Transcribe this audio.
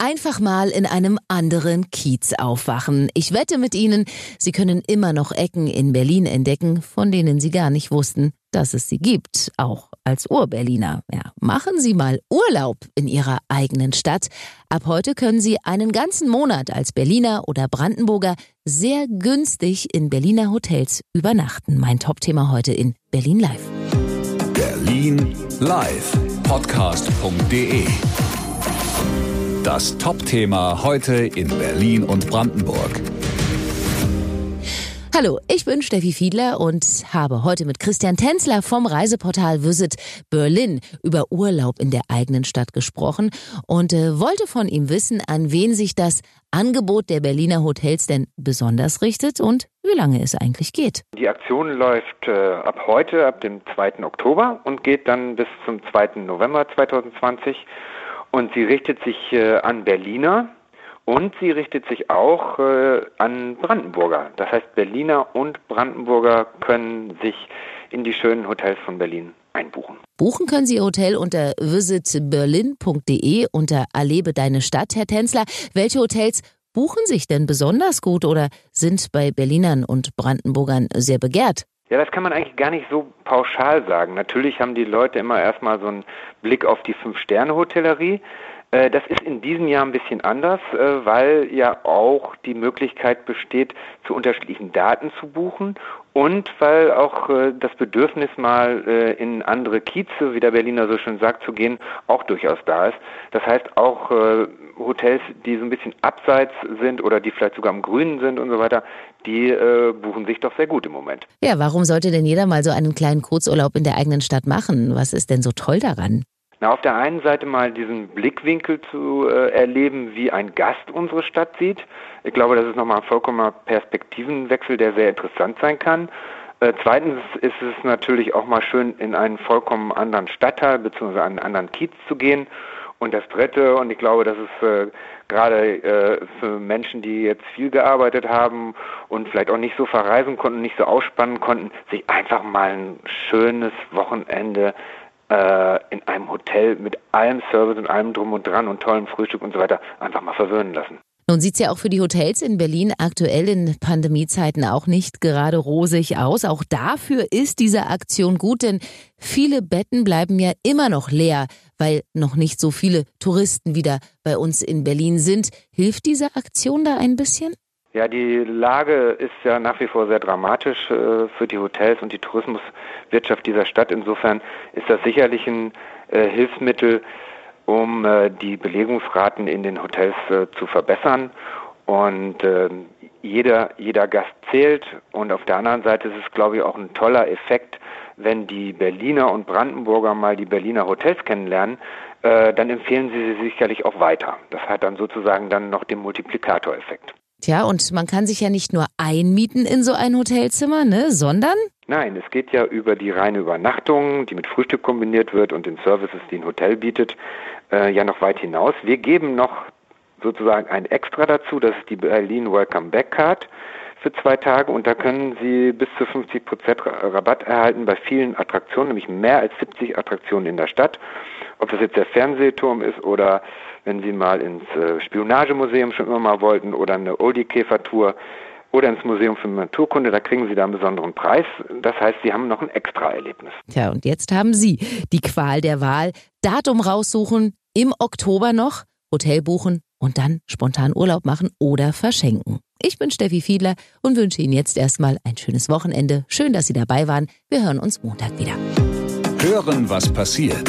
Einfach mal in einem anderen Kiez aufwachen. Ich wette mit Ihnen, Sie können immer noch Ecken in Berlin entdecken, von denen Sie gar nicht wussten, dass es sie gibt, auch als Urberliner. Ja, machen Sie mal Urlaub in Ihrer eigenen Stadt. Ab heute können Sie einen ganzen Monat als Berliner oder Brandenburger sehr günstig in Berliner Hotels übernachten. Mein Topthema heute in Berlin Live. Berlin Live Podcast.de das Top-Thema heute in Berlin und Brandenburg. Hallo, ich bin Steffi Fiedler und habe heute mit Christian Tänzler vom Reiseportal Visit Berlin über Urlaub in der eigenen Stadt gesprochen und äh, wollte von ihm wissen, an wen sich das Angebot der Berliner Hotels denn besonders richtet und wie lange es eigentlich geht. Die Aktion läuft äh, ab heute, ab dem 2. Oktober und geht dann bis zum 2. November 2020. Und sie richtet sich äh, an Berliner und sie richtet sich auch äh, an Brandenburger. Das heißt, Berliner und Brandenburger können sich in die schönen Hotels von Berlin einbuchen. Buchen können Sie Ihr Hotel unter visitberlin.de unter Erlebe deine Stadt, Herr Tänzler. Welche Hotels buchen sich denn besonders gut oder sind bei Berlinern und Brandenburgern sehr begehrt? Ja, das kann man eigentlich gar nicht so pauschal sagen. Natürlich haben die Leute immer erstmal so einen Blick auf die Fünf-Sterne-Hotellerie. Äh, das ist in diesem Jahr ein bisschen anders, äh, weil ja auch die Möglichkeit besteht, zu unterschiedlichen Daten zu buchen und weil auch äh, das Bedürfnis mal in andere Kieze, wie der Berliner so schön sagt, zu gehen, auch durchaus da ist. Das heißt auch Hotels, die so ein bisschen abseits sind oder die vielleicht sogar am Grünen sind und so weiter, die buchen sich doch sehr gut im Moment. Ja, warum sollte denn jeder mal so einen kleinen Kurzurlaub in der eigenen Stadt machen? Was ist denn so toll daran? Na, auf der einen Seite mal diesen Blickwinkel zu äh, erleben, wie ein Gast unsere Stadt sieht. Ich glaube, das ist nochmal ein vollkommener Perspektivenwechsel, der sehr interessant sein kann. Äh, zweitens ist es natürlich auch mal schön, in einen vollkommen anderen Stadtteil bzw. einen anderen Kiez zu gehen. Und das Dritte, und ich glaube, das ist äh, gerade äh, für Menschen, die jetzt viel gearbeitet haben und vielleicht auch nicht so verreisen konnten, nicht so ausspannen konnten, sich einfach mal ein schönes Wochenende äh, in einem Hotel mit allem Service und allem drum und dran und tollem Frühstück und so weiter einfach mal verwöhnen lassen. Nun sieht es ja auch für die Hotels in Berlin aktuell in Pandemiezeiten auch nicht gerade rosig aus. Auch dafür ist diese Aktion gut, denn viele Betten bleiben ja immer noch leer, weil noch nicht so viele Touristen wieder bei uns in Berlin sind. Hilft diese Aktion da ein bisschen? Ja, die Lage ist ja nach wie vor sehr dramatisch äh, für die Hotels und die Tourismuswirtschaft dieser Stadt. Insofern ist das sicherlich ein äh, Hilfsmittel, um äh, die Belegungsraten in den Hotels äh, zu verbessern. Und äh, jeder, jeder Gast zählt. Und auf der anderen Seite ist es, glaube ich, auch ein toller Effekt, wenn die Berliner und Brandenburger mal die Berliner Hotels kennenlernen, äh, dann empfehlen sie sie sicherlich auch weiter. Das hat dann sozusagen dann noch den Multiplikatoreffekt. Tja, und man kann sich ja nicht nur einmieten in so ein Hotelzimmer, ne, sondern? Nein, es geht ja über die reine Übernachtung, die mit Frühstück kombiniert wird und den Services, die ein Hotel bietet, äh, ja noch weit hinaus. Wir geben noch sozusagen ein Extra dazu, das ist die Berlin Welcome Back Card für zwei Tage und da können Sie bis zu 50 Prozent Rabatt erhalten bei vielen Attraktionen, nämlich mehr als 70 Attraktionen in der Stadt. Ob das jetzt der Fernsehturm ist oder wenn Sie mal ins äh, Spionagemuseum schon immer mal wollten oder eine Oldie-Käfer-Tour oder ins Museum für Naturkunde, da kriegen Sie da einen besonderen Preis. Das heißt, Sie haben noch ein Extra-Erlebnis. Tja, und jetzt haben Sie die Qual der Wahl. Datum raussuchen, im Oktober noch, Hotel buchen und dann spontan Urlaub machen oder verschenken. Ich bin Steffi Fiedler und wünsche Ihnen jetzt erstmal ein schönes Wochenende. Schön, dass Sie dabei waren. Wir hören uns Montag wieder. Hören, was passiert